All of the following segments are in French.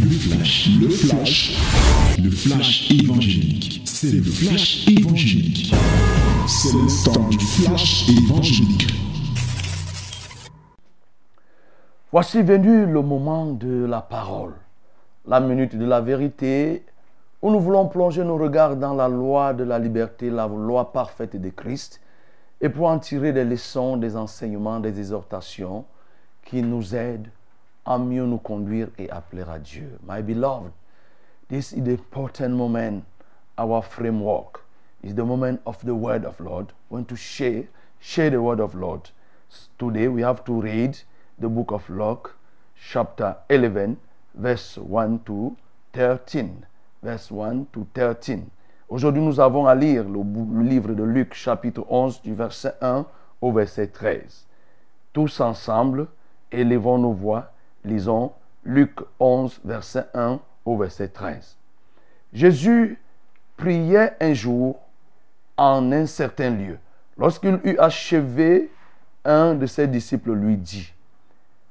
Le flash, le flash, le flash évangélique. C'est le flash évangélique. C'est le temps du flash évangélique. Voici venu le moment de la parole, la minute de la vérité, où nous voulons plonger nos regards dans la loi de la liberté, la loi parfaite de Christ, et pour en tirer des leçons, des enseignements, des exhortations qui nous aident à mieux nous conduire et à plaire à Dieu. My beloved, this is the important moment, our framework. is the moment of the word of Lord. We want to share, share the word of Lord. Today we have to read the book of Luke, chapter 11, verse 1 to 13. Verse 1 to 13. Aujourd'hui, nous avons à lire le livre de Luc, chapitre 11, du verset 1 au verset 13. Tous ensemble, élevons nos voix, lisons Luc 11, verset 1 au verset 13. Jésus priait un jour en un certain lieu. Lorsqu'il eut achevé, un de ses disciples lui dit,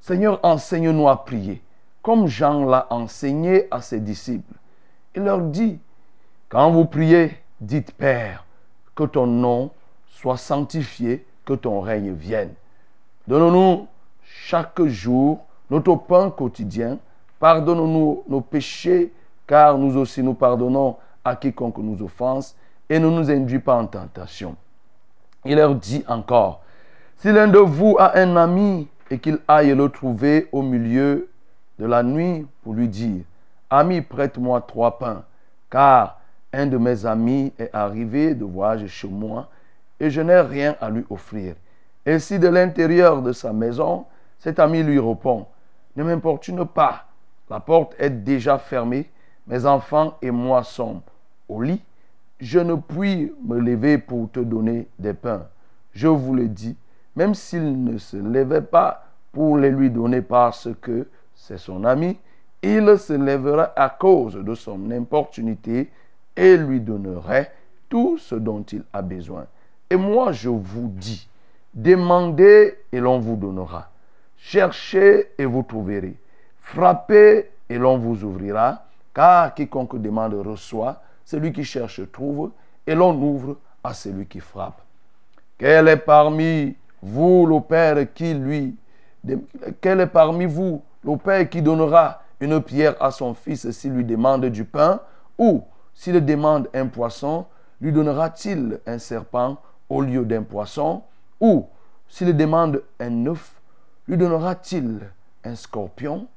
Seigneur, enseigne-nous à prier, comme Jean l'a enseigné à ses disciples. Il leur dit, quand vous priez, dites Père, que ton nom soit sanctifié, que ton règne vienne. Donne-nous chaque jour notre pain quotidien. Pardonne-nous nos péchés, car nous aussi nous pardonnons à quiconque nous offense, et ne nous induis pas en tentation. Il leur dit encore, si l'un de vous a un ami et qu'il aille le trouver au milieu de la nuit pour lui dire, Ami, prête-moi trois pains, car un de mes amis est arrivé de voyage chez moi et je n'ai rien à lui offrir. Et si de l'intérieur de sa maison, cet ami lui répond, Ne m'importune pas, la porte est déjà fermée, mes enfants et moi sommes au lit, je ne puis me lever pour te donner des pains. Je vous le dis, même s'il ne se levait pas pour les lui donner parce que c'est son ami, il se lèvera à cause de son importunité et lui donnerait tout ce dont il a besoin. Et moi, je vous dis, demandez et l'on vous donnera. Cherchez et vous trouverez. Frappez et l'on vous ouvrira. Car quiconque demande reçoit, celui qui cherche trouve, et l'on ouvre à celui qui frappe. Quel est parmi vous le Père qui lui, est parmi vous le Père qui donnera une pierre à son fils s'il lui demande du pain, ou s'il demande un poisson, lui donnera-t-il un serpent au lieu d'un poisson, ou s'il demande un œuf, lui donnera-t-il un scorpion?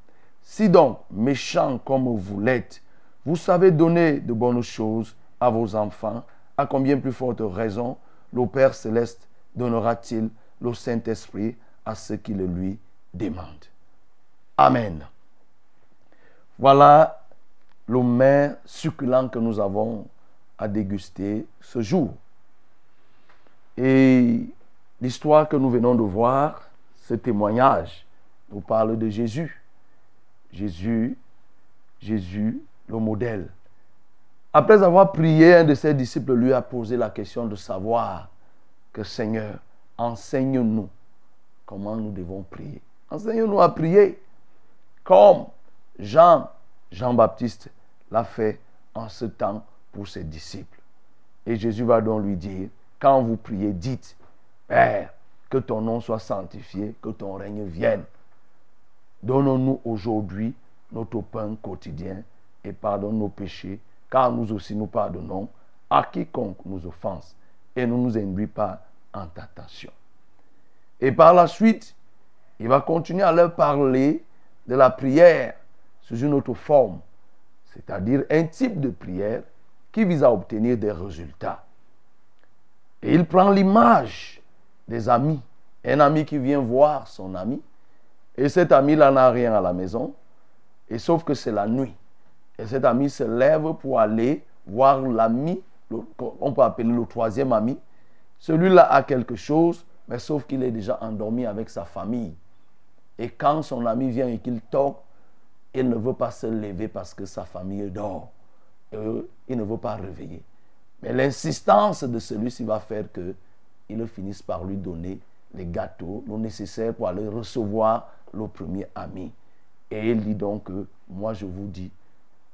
Si donc, méchant comme vous l'êtes, vous savez donner de bonnes choses à vos enfants, à combien plus forte raison le Père céleste donnera-t-il le Saint-Esprit à ceux qui le lui demandent. Amen. Voilà le mets succulent que nous avons à déguster ce jour. Et l'histoire que nous venons de voir, ce témoignage, nous parle de Jésus. Jésus, Jésus, le modèle. Après avoir prié, un de ses disciples lui a posé la question de savoir que Seigneur, enseigne-nous comment nous devons prier. Enseigne-nous à prier comme Jean, Jean-Baptiste l'a fait en ce temps pour ses disciples. Et Jésus va donc lui dire, quand vous priez, dites, Père, que ton nom soit sanctifié, que ton règne vienne. Donne-nous aujourd'hui notre pain quotidien et pardonne nos péchés, car nous aussi nous pardonnons à quiconque nous offense et ne nous induit pas en tentation. Et par la suite, il va continuer à leur parler de la prière sous une autre forme, c'est-à-dire un type de prière qui vise à obtenir des résultats. Et il prend l'image des amis, un ami qui vient voir son ami, et cet ami-là n'a rien à la maison, et sauf que c'est la nuit. Et cet ami se lève pour aller voir l'ami, on peut appeler le troisième ami. Celui-là a quelque chose, mais sauf qu'il est déjà endormi avec sa famille. Et quand son ami vient et qu'il toque, il ne veut pas se lever parce que sa famille dort. Et il ne veut pas réveiller. Mais l'insistance de celui-ci va faire que il finisse par lui donner les gâteaux, le nécessaire pour aller recevoir le premier ami. Et il dit donc que moi je vous dis,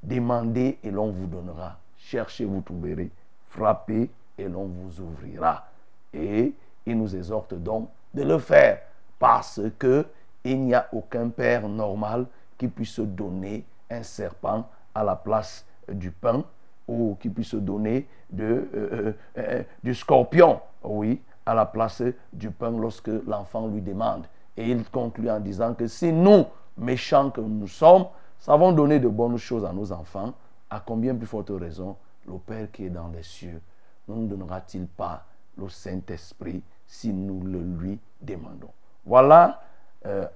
demandez et l'on vous donnera. Cherchez, vous trouverez. Frappez et l'on vous ouvrira. Et il nous exhorte donc de le faire parce que il n'y a aucun père normal qui puisse donner un serpent à la place du pain ou qui puisse donner de, euh, euh, euh, du scorpion, oui, à la place du pain lorsque l'enfant lui demande. Et il conclut en disant que si nous, méchants que nous sommes, savons donner de bonnes choses à nos enfants, à combien plus forte raison le Père qui est dans les cieux ne nous donnera-t-il pas le Saint-Esprit si nous le lui demandons? Voilà,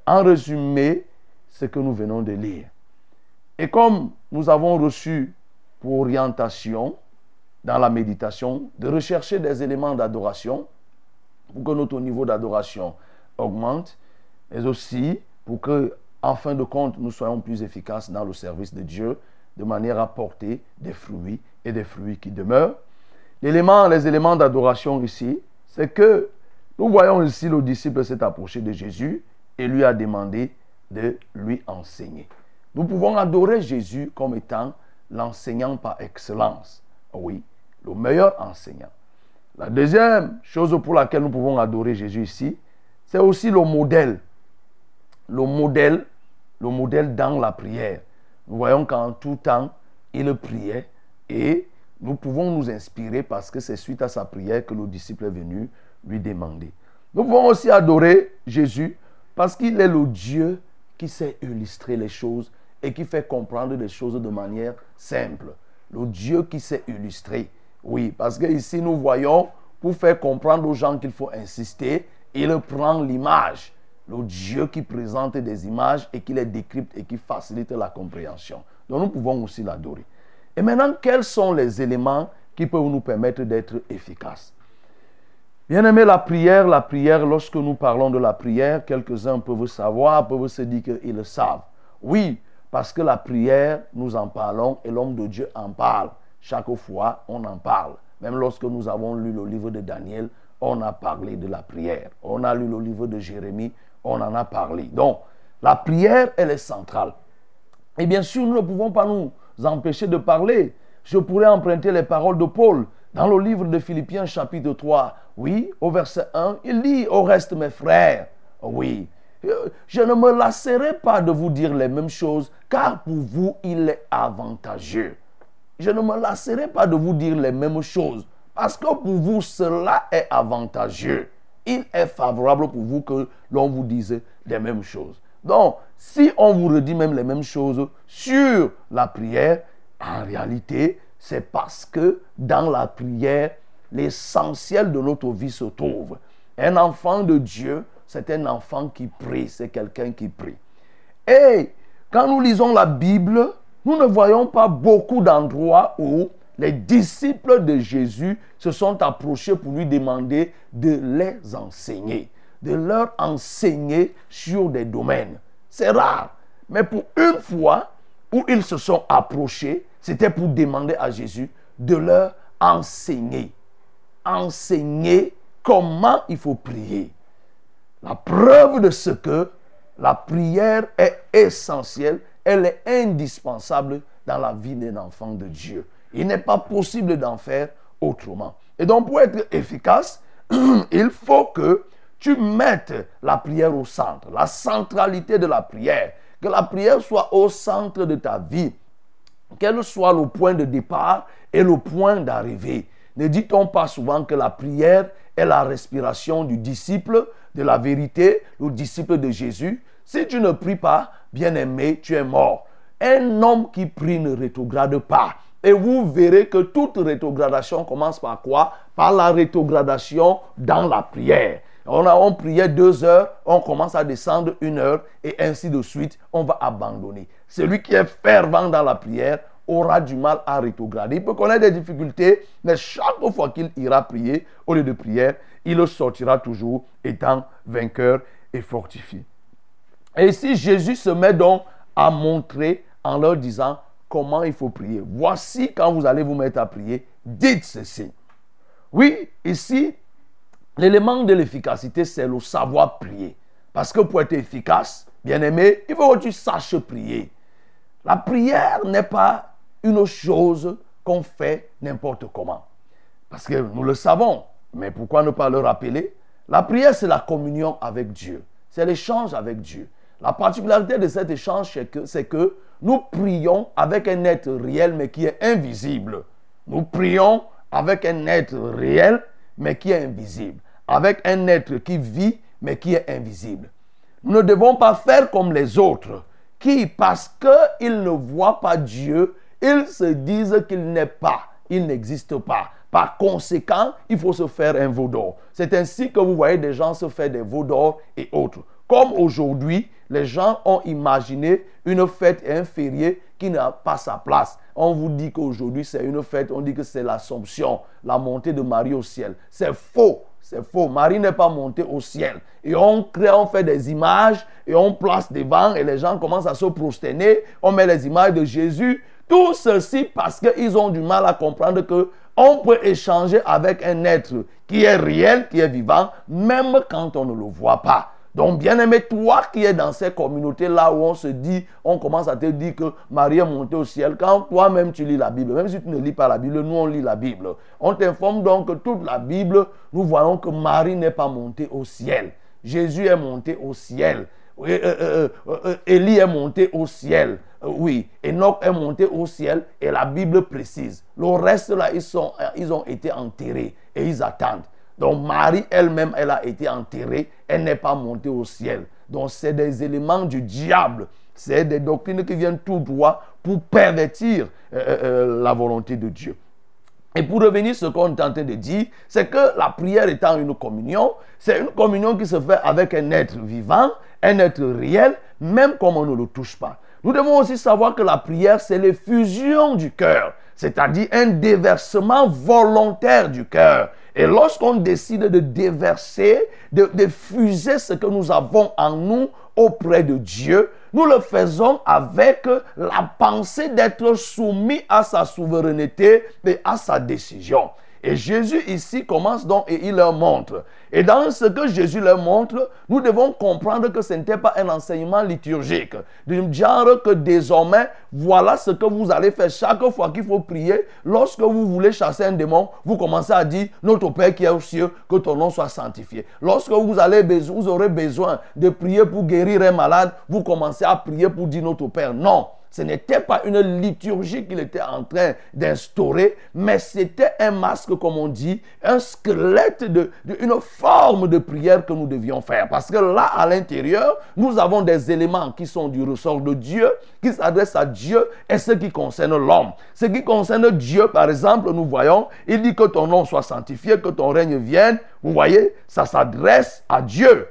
en résumé, ce que nous venons de lire. Et comme nous avons reçu pour orientation dans la méditation de rechercher des éléments d'adoration pour que notre niveau d'adoration augmente, mais aussi pour que, en fin de compte, nous soyons plus efficaces dans le service de Dieu, de manière à porter des fruits et des fruits qui demeurent. L'élément, les éléments d'adoration ici, c'est que nous voyons ici le disciple s'est approché de Jésus et lui a demandé de lui enseigner. Nous pouvons adorer Jésus comme étant l'enseignant par excellence. Oui, le meilleur enseignant. La deuxième chose pour laquelle nous pouvons adorer Jésus ici, c'est aussi le modèle. Le modèle, le modèle dans la prière. Nous voyons qu'en tout temps, il priait et nous pouvons nous inspirer parce que c'est suite à sa prière que le disciple est venu lui demander. Nous pouvons aussi adorer Jésus parce qu'il est le Dieu qui sait illustrer les choses et qui fait comprendre les choses de manière simple. Le Dieu qui sait illustrer. Oui, parce que ici nous voyons, pour faire comprendre aux gens qu'il faut insister, il prend l'image. Le Dieu qui présente des images et qui les décrypte et qui facilite la compréhension. Donc nous pouvons aussi l'adorer. Et maintenant, quels sont les éléments qui peuvent nous permettre d'être efficaces? Bien aimé, la prière, la prière, lorsque nous parlons de la prière, quelques-uns peuvent savoir, peuvent se dire qu'ils le savent. Oui, parce que la prière, nous en parlons et l'homme de Dieu en parle. Chaque fois, on en parle. Même lorsque nous avons lu le livre de Daniel, on a parlé de la prière. On a lu le livre de Jérémie, on en a parlé. Donc, la prière, elle est centrale. Et bien sûr, nous ne pouvons pas nous empêcher de parler. Je pourrais emprunter les paroles de Paul dans le livre de Philippiens chapitre 3. Oui, au verset 1, il dit, au reste mes frères, oui, je ne me lasserai pas de vous dire les mêmes choses, car pour vous, il est avantageux. Je ne me lasserai pas de vous dire les mêmes choses, parce que pour vous, cela est avantageux. Il est favorable pour vous que l'on vous dise les mêmes choses. Donc, si on vous redit même les mêmes choses sur la prière, en réalité, c'est parce que dans la prière, l'essentiel de notre vie se trouve. Un enfant de Dieu c'est un enfant qui prie, c'est quelqu'un qui prie. Et quand nous lisons la Bible, nous ne voyons pas beaucoup d'endroits où les disciples de Jésus se sont approchés pour lui demander de les enseigner, de leur enseigner sur des domaines. C'est rare. Mais pour une fois où ils se sont approchés, c'était pour demander à Jésus de leur enseigner. Enseigner comment il faut prier. La preuve de ce que la prière est essentielle, elle est indispensable dans la vie d'un enfant de Dieu. Il n'est pas possible d'en faire autrement. Et donc pour être efficace, il faut que tu mettes la prière au centre, la centralité de la prière, que la prière soit au centre de ta vie, qu'elle soit le point de départ et le point d'arrivée. Ne dit-on pas souvent que la prière est la respiration du disciple de la vérité, le disciple de Jésus? Si tu ne pries pas, bien-aimé, tu es mort. Un homme qui prie ne rétrograde pas. Et vous verrez que toute rétrogradation commence par quoi? Par la rétrogradation dans la prière. On, a, on priait deux heures, on commence à descendre une heure et ainsi de suite, on va abandonner. Celui qui est fervent dans la prière aura du mal à rétrograder. Il peut connaître des difficultés, mais chaque fois qu'il ira prier, au lieu de prière, il sortira toujours étant vainqueur et fortifié. Et si Jésus se met donc à montrer en leur disant comment il faut prier. Voici quand vous allez vous mettre à prier, dites ceci. Oui, ici, l'élément de l'efficacité, c'est le savoir prier. Parce que pour être efficace, Bien-aimé, il faut que tu saches prier. La prière n'est pas une chose qu'on fait n'importe comment. Parce que nous le savons, mais pourquoi ne pas le rappeler? La prière, c'est la communion avec Dieu. C'est l'échange avec Dieu. La particularité de cet échange, c'est que, que nous prions avec un être réel, mais qui est invisible. Nous prions avec un être réel, mais qui est invisible. Avec un être qui vit, mais qui est invisible. Nous ne devons pas faire comme les autres, qui, parce qu'ils ne voient pas Dieu, ils se disent qu'il n'est pas, il n'existe pas. Par conséquent, il faut se faire un veau d'or. C'est ainsi que vous voyez des gens se faire des veaux d'or et autres. Comme aujourd'hui, les gens ont imaginé une fête et un férié qui n'a pas sa place. On vous dit qu'aujourd'hui c'est une fête, on dit que c'est l'Assomption, la montée de Marie au ciel. C'est faux. C'est faux. Marie n'est pas montée au ciel. Et on crée, on fait des images et on place devant et les gens commencent à se prosterner. On met les images de Jésus. Tout ceci parce qu'ils ont du mal à comprendre que on peut échanger avec un être qui est réel, qui est vivant, même quand on ne le voit pas. Donc, bien aimé, toi qui es dans ces communautés-là où on se dit, on commence à te dire que Marie est montée au ciel, quand toi-même tu lis la Bible, même si tu ne lis pas la Bible, nous on lit la Bible. On t'informe donc que toute la Bible, nous voyons que Marie n'est pas montée au ciel. Jésus est monté au ciel. Euh, euh, euh, Élie est monté au ciel. oui, Enoch est monté au ciel et la Bible précise. Le reste là, ils, sont, ils ont été enterrés et ils attendent. Donc Marie elle-même, elle a été enterrée, elle n'est pas montée au ciel. Donc c'est des éléments du diable. C'est des doctrines qui viennent tout droit pour pervertir euh, euh, euh, la volonté de Dieu. Et pour revenir ce qu'on est en de dire, c'est que la prière étant une communion, c'est une communion qui se fait avec un être vivant, un être réel, même comme on ne le touche pas. Nous devons aussi savoir que la prière, c'est l'effusion du cœur, c'est-à-dire un déversement volontaire du cœur. Et lorsqu'on décide de déverser, de, fuser ce que nous avons en nous auprès de Dieu, nous le faisons avec la pensée d'être soumis à sa souveraineté et à sa décision. Et Jésus ici commence donc et il leur montre. Et dans ce que Jésus leur montre, nous devons comprendre que ce n'était pas un enseignement liturgique. Du genre que désormais, voilà ce que vous allez faire chaque fois qu'il faut prier. Lorsque vous voulez chasser un démon, vous commencez à dire, notre Père qui est aux cieux, que ton nom soit sanctifié. Lorsque vous, allez, vous aurez besoin de prier pour guérir un malade, vous commencez à prier pour dire notre Père. Non. Ce n'était pas une liturgie qu'il était en train d'instaurer, mais c'était un masque, comme on dit, un squelette, de, une forme de prière que nous devions faire. Parce que là, à l'intérieur, nous avons des éléments qui sont du ressort de Dieu, qui s'adressent à Dieu, et ce qui concerne l'homme. Ce qui concerne Dieu, par exemple, nous voyons, il dit que ton nom soit sanctifié, que ton règne vienne. Vous voyez, ça s'adresse à Dieu.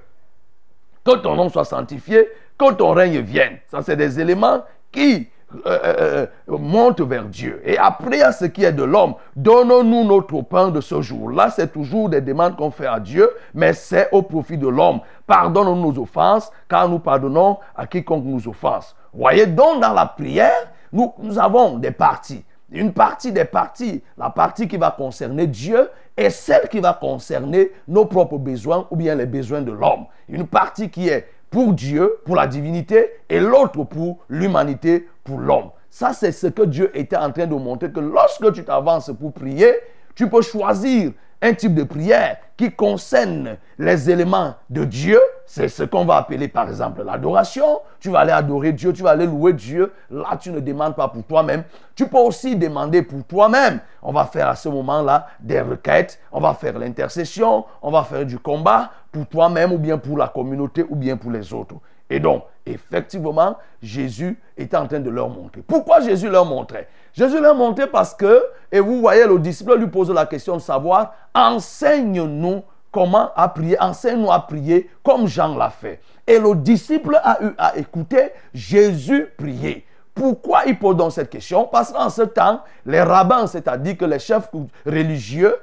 Que ton nom soit sanctifié, que ton règne vienne. Ça, c'est des éléments qui euh, euh, euh, monte vers Dieu. Et après, à ce qui est de l'homme, donnons-nous notre pain de ce jour. Là, c'est toujours des demandes qu'on fait à Dieu, mais c'est au profit de l'homme. Pardonne-nous nos offenses, car nous pardonnons à quiconque nous offense. Voyez donc dans la prière, nous, nous avons des parties. Une partie des parties, la partie qui va concerner Dieu et celle qui va concerner nos propres besoins ou bien les besoins de l'homme. Une partie qui est pour Dieu, pour la divinité, et l'autre pour l'humanité, pour l'homme. Ça, c'est ce que Dieu était en train de montrer, que lorsque tu t'avances pour prier, tu peux choisir un type de prière qui concerne les éléments de Dieu, c'est ce qu'on va appeler par exemple l'adoration. Tu vas aller adorer Dieu, tu vas aller louer Dieu. Là, tu ne demandes pas pour toi-même. Tu peux aussi demander pour toi-même. On va faire à ce moment-là des requêtes, on va faire l'intercession, on va faire du combat pour toi-même ou bien pour la communauté ou bien pour les autres. Et donc, effectivement, Jésus était en train de leur montrer. Pourquoi Jésus leur montrait? Jésus leur montrait parce que, et vous voyez, le disciple lui pose la question de savoir, enseigne-nous comment à prier, enseigne-nous à prier comme Jean l'a fait. Et le disciple a eu à écouter Jésus prier. Pourquoi il pose donc cette question? Parce qu'en ce temps, les rabbins, c'est-à-dire que les chefs religieux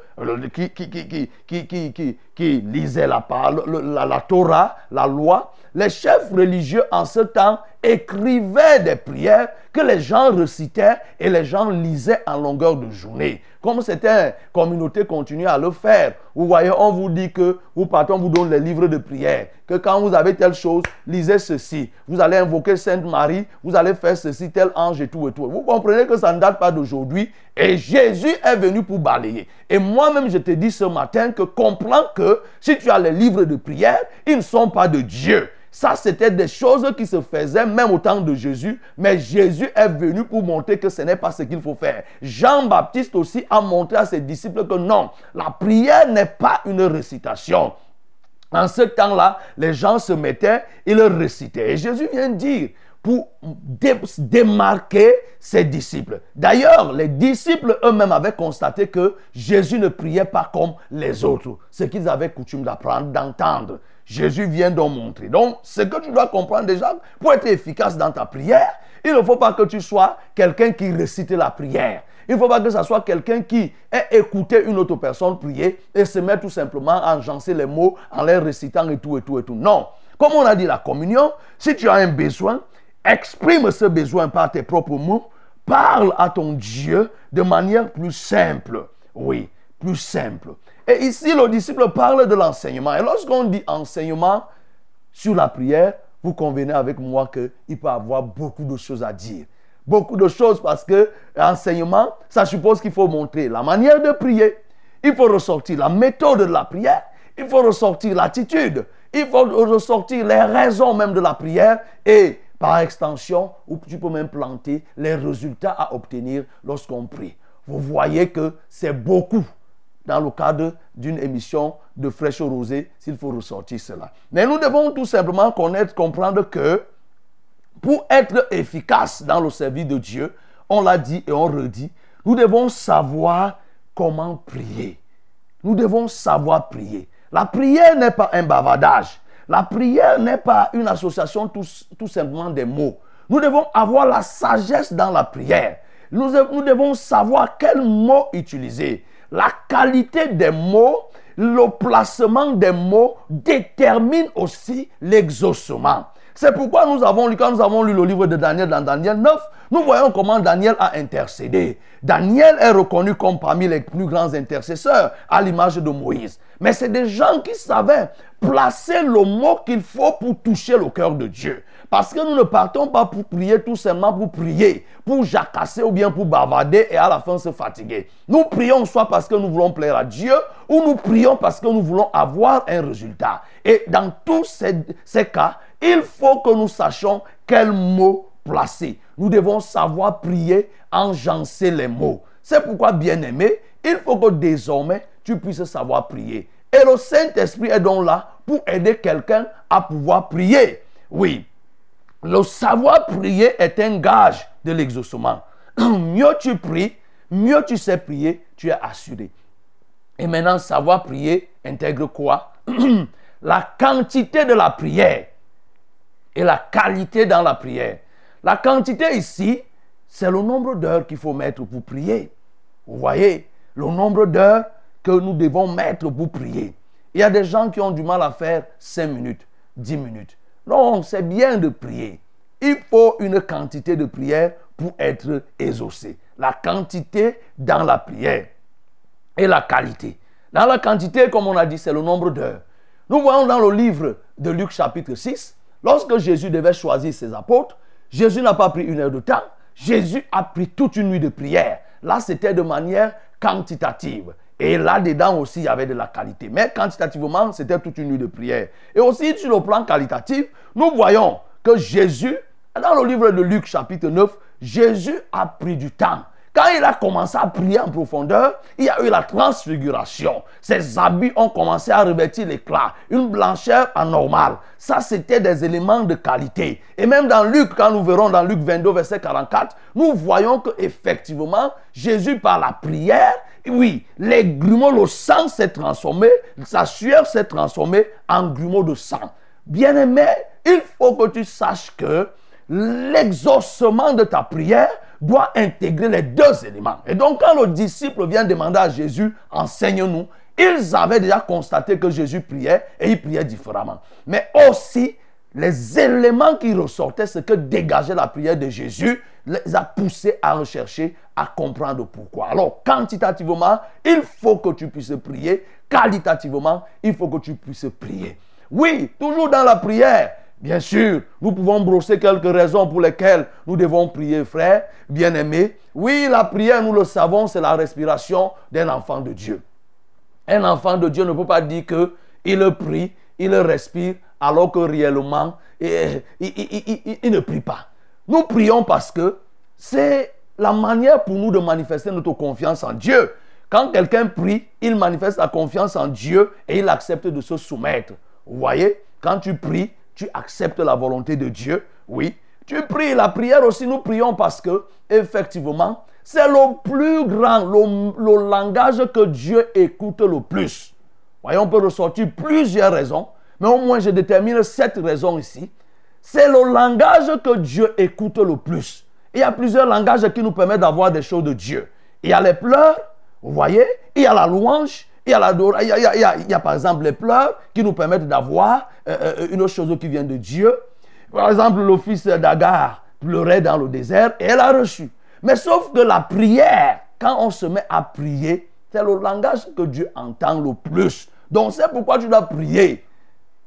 qui, qui, qui, lisaient la, la, la Torah, la loi, les chefs religieux en ce temps écrivaient des prières que les gens recitaient et les gens lisaient en longueur de journée. Comme certaines communautés continuent à le faire. Vous voyez, on vous dit que vous partez, on vous donne les livres de prière. Que quand vous avez telle chose, lisez ceci. Vous allez invoquer Sainte Marie, vous allez faire ceci, tel ange et tout et tout. Vous comprenez que ça ne date pas d'aujourd'hui. Et Jésus est venu pour balayer. Et moi-même, je te dis ce matin que comprends que si tu as les livres de prière, ils ne sont pas de Dieu. Ça, c'était des choses qui se faisaient même au temps de Jésus, mais Jésus est venu pour montrer que ce n'est pas ce qu'il faut faire. Jean-Baptiste aussi a montré à ses disciples que non, la prière n'est pas une récitation. En ce temps-là, les gens se mettaient, ils récitaient. Et Jésus vient dire, pour démarquer ses disciples. D'ailleurs, les disciples eux-mêmes avaient constaté que Jésus ne priait pas comme les autres, ce qu'ils avaient coutume d'apprendre, d'entendre. Jésus vient donc montrer. Donc, ce que tu dois comprendre déjà, pour être efficace dans ta prière, il ne faut pas que tu sois quelqu'un qui récite la prière. Il ne faut pas que ce soit quelqu'un qui ait écouté une autre personne prier et se met tout simplement à enjancer les mots en les récitant et tout et tout et tout. Non. Comme on a dit la communion, si tu as un besoin, exprime ce besoin par tes propres mots. Parle à ton Dieu de manière plus simple. Oui, plus simple. Et ici, le disciple parle de l'enseignement. Et lorsqu'on dit enseignement sur la prière, vous convenez avec moi qu'il peut avoir beaucoup de choses à dire. Beaucoup de choses parce que l'enseignement, ça suppose qu'il faut montrer la manière de prier. Il faut ressortir la méthode de la prière. Il faut ressortir l'attitude. Il faut ressortir les raisons même de la prière. Et par extension, tu peux même planter les résultats à obtenir lorsqu'on prie. Vous voyez que c'est beaucoup dans le cadre d'une émission de fraîche rosée s'il faut ressortir cela. Mais nous devons tout simplement connaître, comprendre que pour être efficace dans le service de Dieu, on l'a dit et on redit, nous devons savoir comment prier. Nous devons savoir prier. La prière n'est pas un bavardage. La prière n'est pas une association tout, simplement des mots. Nous devons avoir la sagesse dans la prière. Nous, nous devons savoir quels mots utiliser. La qualité des mots, le placement des mots détermine aussi l'exaucement. C'est pourquoi nous avons lu, quand nous avons lu le livre de Daniel dans Daniel 9, nous voyons comment Daniel a intercédé. Daniel est reconnu comme parmi les plus grands intercesseurs à l'image de Moïse. Mais c'est des gens qui savaient placer le mot qu'il faut pour toucher le cœur de Dieu. Parce que nous ne partons pas pour prier tout simplement pour prier, pour jacasser ou bien pour bavarder et à la fin se fatiguer. Nous prions soit parce que nous voulons plaire à Dieu ou nous prions parce que nous voulons avoir un résultat. Et dans tous ces, ces cas, il faut que nous sachions quel mot placer. Nous devons savoir prier, enjancer les mots. C'est pourquoi, bien aimé, il faut que désormais tu puisses savoir prier. Et le Saint-Esprit est donc là pour aider quelqu'un à pouvoir prier. Oui, le savoir prier est un gage de l'exaucement. mieux tu pries, mieux tu sais prier, tu es assuré. Et maintenant, savoir prier intègre quoi? La quantité de la prière et la qualité dans la prière. La quantité ici, c'est le nombre d'heures qu'il faut mettre pour prier. Vous voyez, le nombre d'heures que nous devons mettre pour prier. Il y a des gens qui ont du mal à faire 5 minutes, 10 minutes. Non, c'est bien de prier. Il faut une quantité de prière pour être exaucé. La quantité dans la prière et la qualité. Dans la quantité, comme on a dit, c'est le nombre d'heures. Nous voyons dans le livre de Luc chapitre 6, lorsque Jésus devait choisir ses apôtres, Jésus n'a pas pris une heure de temps, Jésus a pris toute une nuit de prière. Là, c'était de manière quantitative. Et là-dedans aussi, il y avait de la qualité. Mais quantitativement, c'était toute une nuit de prière. Et aussi, sur le plan qualitatif, nous voyons que Jésus, dans le livre de Luc chapitre 9, Jésus a pris du temps. Quand il a commencé à prier en profondeur, il y a eu la transfiguration. Ses habits ont commencé à revêtir l'éclat, une blancheur anormale. Ça, c'était des éléments de qualité. Et même dans Luc, quand nous verrons dans Luc 22, verset 44, nous voyons que effectivement, Jésus, par la prière, oui, les grumeaux, le sang s'est transformé, sa sueur s'est transformée en grumeaux de sang. Bien-aimé, il faut que tu saches que l'exaucement de ta prière doit intégrer les deux éléments. Et donc, quand le disciple vient demander à Jésus, enseigne-nous, ils avaient déjà constaté que Jésus priait et il priait différemment. Mais aussi, les éléments qui ressortaient, ce que dégageait la prière de Jésus, les a poussés à rechercher, à comprendre pourquoi. Alors, quantitativement, il faut que tu puisses prier. Qualitativement, il faut que tu puisses prier. Oui, toujours dans la prière. Bien sûr, nous pouvons brosser quelques raisons pour lesquelles nous devons prier, frère, bien-aimé. Oui, la prière, nous le savons, c'est la respiration d'un enfant de Dieu. Un enfant de Dieu ne peut pas dire qu'il prie, il respire, alors que réellement, il, ne prie pas. Nous prions parce que c'est la manière pour nous de manifester notre confiance en Dieu. Quand quelqu'un prie, il manifeste sa confiance en Dieu et il accepte de se soumettre. Vous voyez, quand tu pries, tu acceptes la volonté de Dieu. Oui, tu pries. La prière aussi, nous prions parce que, effectivement, c'est le plus grand, le, langage que Dieu écoute le plus. Voyons, on peut ressortir plusieurs raisons, mais au moins je détermine cette raison ici. C'est le langage que Dieu écoute le plus. Il y a plusieurs langages qui nous permettent d'avoir des choses de Dieu. Il y a les pleurs, vous voyez, il y a la louange, il y a, par exemple les pleurs qui nous permettent d'avoir euh, euh, une chose qui vient de Dieu. Par exemple, le fils d'Agar pleurait dans le désert et elle a reçu. Mais sauf que la prière, quand on se met à prier, c'est le langage que Dieu entend le plus. Donc c'est pourquoi tu dois prier.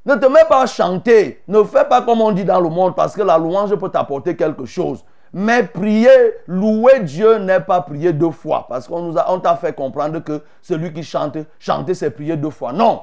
Ne te mets pas à chanter. Ne fais pas comme on dit dans le monde parce que la louange peut t'apporter quelque chose. Mais prier, louer Dieu n'est pas prier deux fois. Parce qu'on on t'a fait comprendre que celui qui chante, chanter, c'est prier deux fois. Non.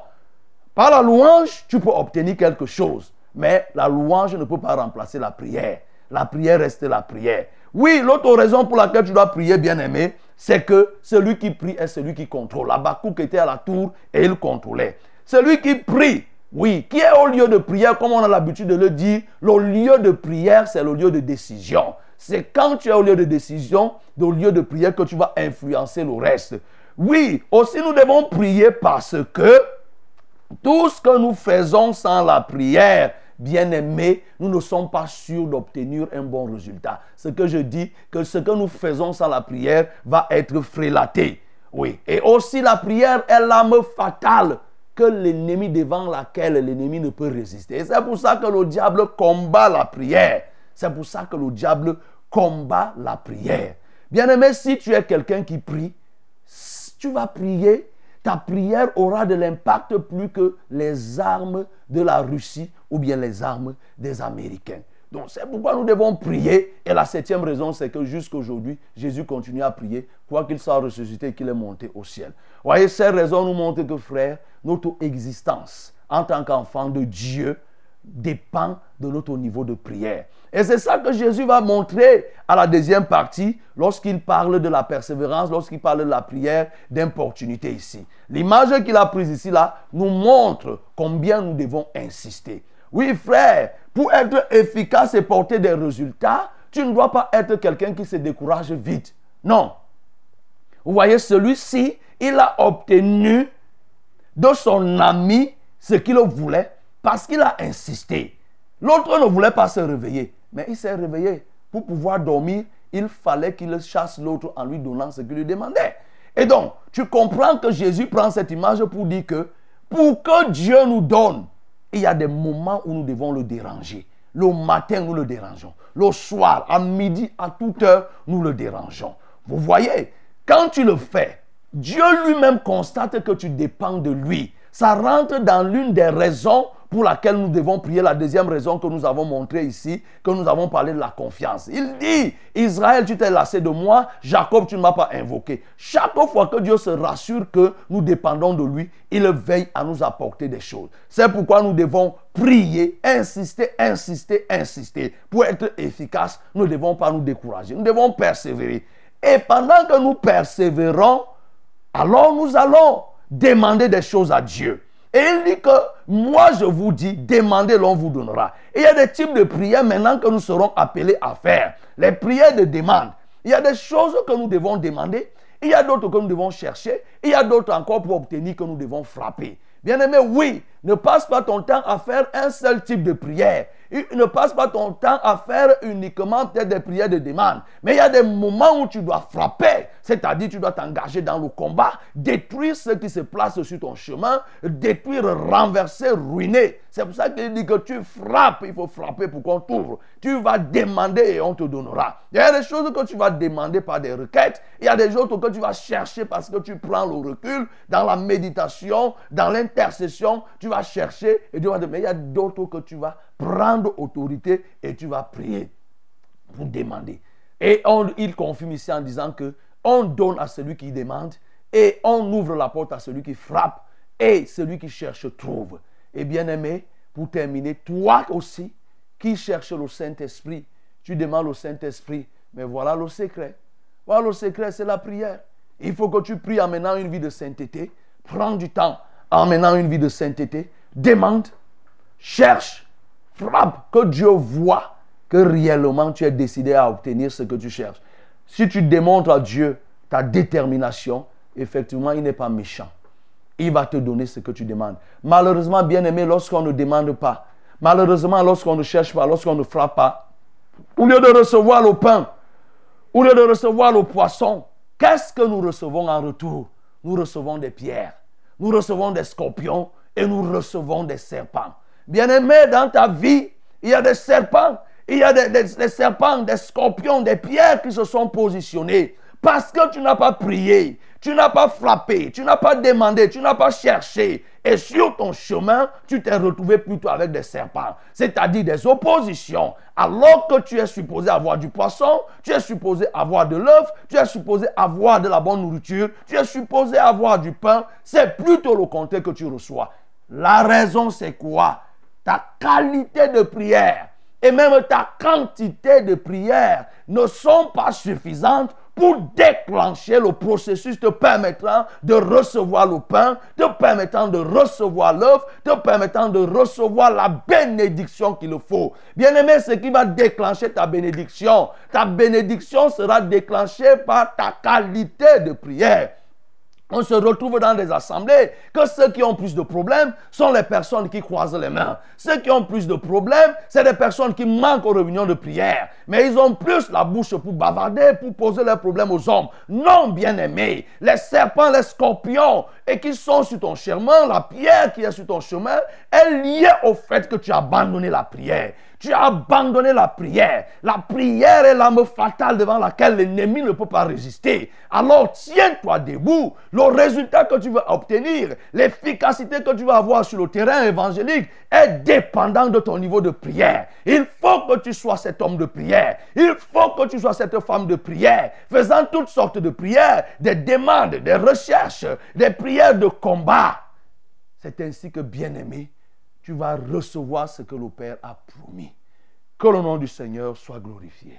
Par la louange, tu peux obtenir quelque chose. Mais la louange ne peut pas remplacer la prière. La prière reste la prière. Oui, l'autre raison pour laquelle tu dois prier, bien-aimé, c'est que celui qui prie est celui qui contrôle. qui était à la tour et il contrôlait. Celui qui prie, oui, qui est au lieu de prière, comme on a l'habitude de le dire, le lieu de prière, c'est le lieu de décision. C'est quand tu es au lieu de décision, au lieu de prière, que tu vas influencer le reste. Oui, aussi nous devons prier parce que tout ce que nous faisons sans la prière, bien-aimés, nous ne sommes pas sûrs d'obtenir un bon résultat. Ce que je dis, que ce que nous faisons sans la prière va être frélaté. Oui. Et aussi la prière est l'arme fatale que l'ennemi devant laquelle l'ennemi ne peut résister. C'est pour ça que le diable combat la prière. C'est pour ça que le diable combat la prière. Bien-aimé, si tu es quelqu'un qui prie, tu vas prier ta prière aura de l'impact plus que les armes de la Russie ou bien les armes des Américains. Donc c'est pourquoi nous devons prier. Et la septième raison, c'est que jusqu'à aujourd'hui, Jésus continue à prier, quoi qu'il soit ressuscité qu'il est monté au ciel. Voyez, ces raisons nous montrent que, frère, notre existence en tant qu'enfant de Dieu dépend de notre niveau de prière. Et c'est ça que Jésus va montrer à la deuxième partie lorsqu'il parle de la persévérance, lorsqu'il parle de la prière d'importunité ici. L'image qu'il a prise ici, là, nous montre combien nous devons insister. Oui, frère, pour être efficace et porter des résultats, tu ne dois pas être quelqu'un qui se décourage vite. Non. Vous voyez, celui-ci, il a obtenu de son ami ce qu'il voulait parce qu'il a insisté. L'autre ne voulait pas se réveiller. Mais il s'est réveillé. Pour pouvoir dormir, il fallait qu'il chasse l'autre en lui donnant ce qu'il lui demandait. Et donc, tu comprends que Jésus prend cette image pour dire que pour que Dieu nous donne, il y a des moments où nous devons le déranger. Le matin, nous le dérangeons. Le soir, à midi, à toute heure, nous le dérangeons. Vous voyez, quand tu le fais, Dieu lui-même constate que tu dépends de lui. Ça rentre dans l'une des raisons pour laquelle nous devons prier, la deuxième raison que nous avons montrée ici, que nous avons parlé de la confiance. Il dit, Israël, tu t'es lassé de moi, Jacob, tu ne m'as pas invoqué. Chaque fois que Dieu se rassure que nous dépendons de lui, il veille à nous apporter des choses. C'est pourquoi nous devons prier, insister, insister, insister. Pour être efficace, nous ne devons pas nous décourager, nous devons persévérer. Et pendant que nous persévérons, alors nous allons demander des choses à Dieu. Et il dit que moi je vous dis, demandez, l'on vous donnera. Et il y a des types de prières maintenant que nous serons appelés à faire. Les prières de demande. Il y a des choses que nous devons demander. Il y a d'autres que nous devons chercher. Il y a d'autres encore pour obtenir que nous devons frapper. Bien aimé, oui, Ne passe pas ton temps à faire un seul type de prière. Ne passe pas ton temps à faire uniquement des prières de demande. Mais il y a des moments où tu dois frapper. C'est-à-dire tu dois t'engager dans le combat, détruire ce qui se place sur ton chemin, détruire, renverser, ruiner. C'est pour ça qu'il dit que tu frappes. Il faut frapper pour qu'on t'ouvre. Tu vas demander et on te donnera. Il y a des choses que tu vas demander par des requêtes. Il y a des autres que tu vas chercher parce que tu prends le recul dans la méditation, dans l'intercession. Chercher et tu vas Mais il y a d'autres que tu vas prendre autorité et tu vas prier pour demander. Et il confirme ici en disant que on donne à celui qui demande et on ouvre la porte à celui qui frappe et celui qui cherche trouve. Et bien aimé, pour terminer, toi aussi qui cherches le Saint-Esprit, tu demandes au Saint-Esprit, mais voilà le secret. Voilà le secret, c'est la prière. Il faut que tu pries en menant une vie de sainteté. Prends du temps en menant une vie de sainteté. Demande, cherche, frappe, que Dieu voit que réellement tu es décidé à obtenir ce que tu cherches. Si tu démontres à Dieu ta détermination, effectivement, il n'est pas méchant. Il va te donner ce que tu demandes. Malheureusement, bien aimé, lorsqu'on ne demande pas, malheureusement, lorsqu'on ne cherche pas, lorsqu'on ne frappe pas, au lieu de recevoir le pain, au lieu de recevoir le poisson, qu'est-ce que nous recevons en retour? Nous recevons des pierres, nous recevons des scorpions et nous recevons des serpents. Bien-aimé, dans ta vie, il y a des serpents, il y a des, serpents, des scorpions, des pierres qui se sont positionnés. Parce que tu n'as pas prié, tu n'as pas frappé, tu n'as pas demandé, tu n'as pas cherché. Et sur ton chemin, tu t'es retrouvé plutôt avec des serpents, c'est-à-dire des oppositions. Alors que tu es supposé avoir du poisson, tu es supposé avoir de l'œuf, tu es supposé avoir de la bonne nourriture, tu es supposé avoir du pain, c'est plutôt le contraire que tu reçois. La raison, c'est quoi? Ta qualité de prière et même ta quantité de prière ne sont pas suffisantes pour déclencher le processus te permettant de recevoir le pain, te permettant de recevoir l'œuf, te permettant de recevoir la bénédiction qu'il faut. Bien aimé, ce qui va déclencher ta bénédiction, ta bénédiction sera déclenchée par ta qualité de prière on se retrouve dans des assemblées que ceux qui ont plus de problèmes sont les personnes qui croisent les mains. Ceux qui ont plus de problèmes, c'est des personnes qui manquent aux réunions de prière. Mais ils ont plus la bouche pour bavarder, pour poser leurs problèmes aux hommes. Non, bien-aimés, les serpents, les scorpions, et qui sont sur ton chemin, la pierre qui est sur ton chemin, est liée au fait que tu as abandonné la prière. Tu as abandonné la prière. La prière est l'arme fatale devant laquelle l'ennemi ne peut pas résister. Alors tiens-toi debout. Résultat que tu veux obtenir, l'efficacité que tu vas avoir sur le terrain évangélique est dépendant de ton niveau de prière. Il faut que tu sois cet homme de prière. Il faut que tu sois cette femme de prière, faisant toutes sortes de prières, des demandes, des recherches, des prières de combat. C'est ainsi que, bien-aimé, tu vas recevoir ce que le Père a promis. Que le nom du Seigneur soit glorifié.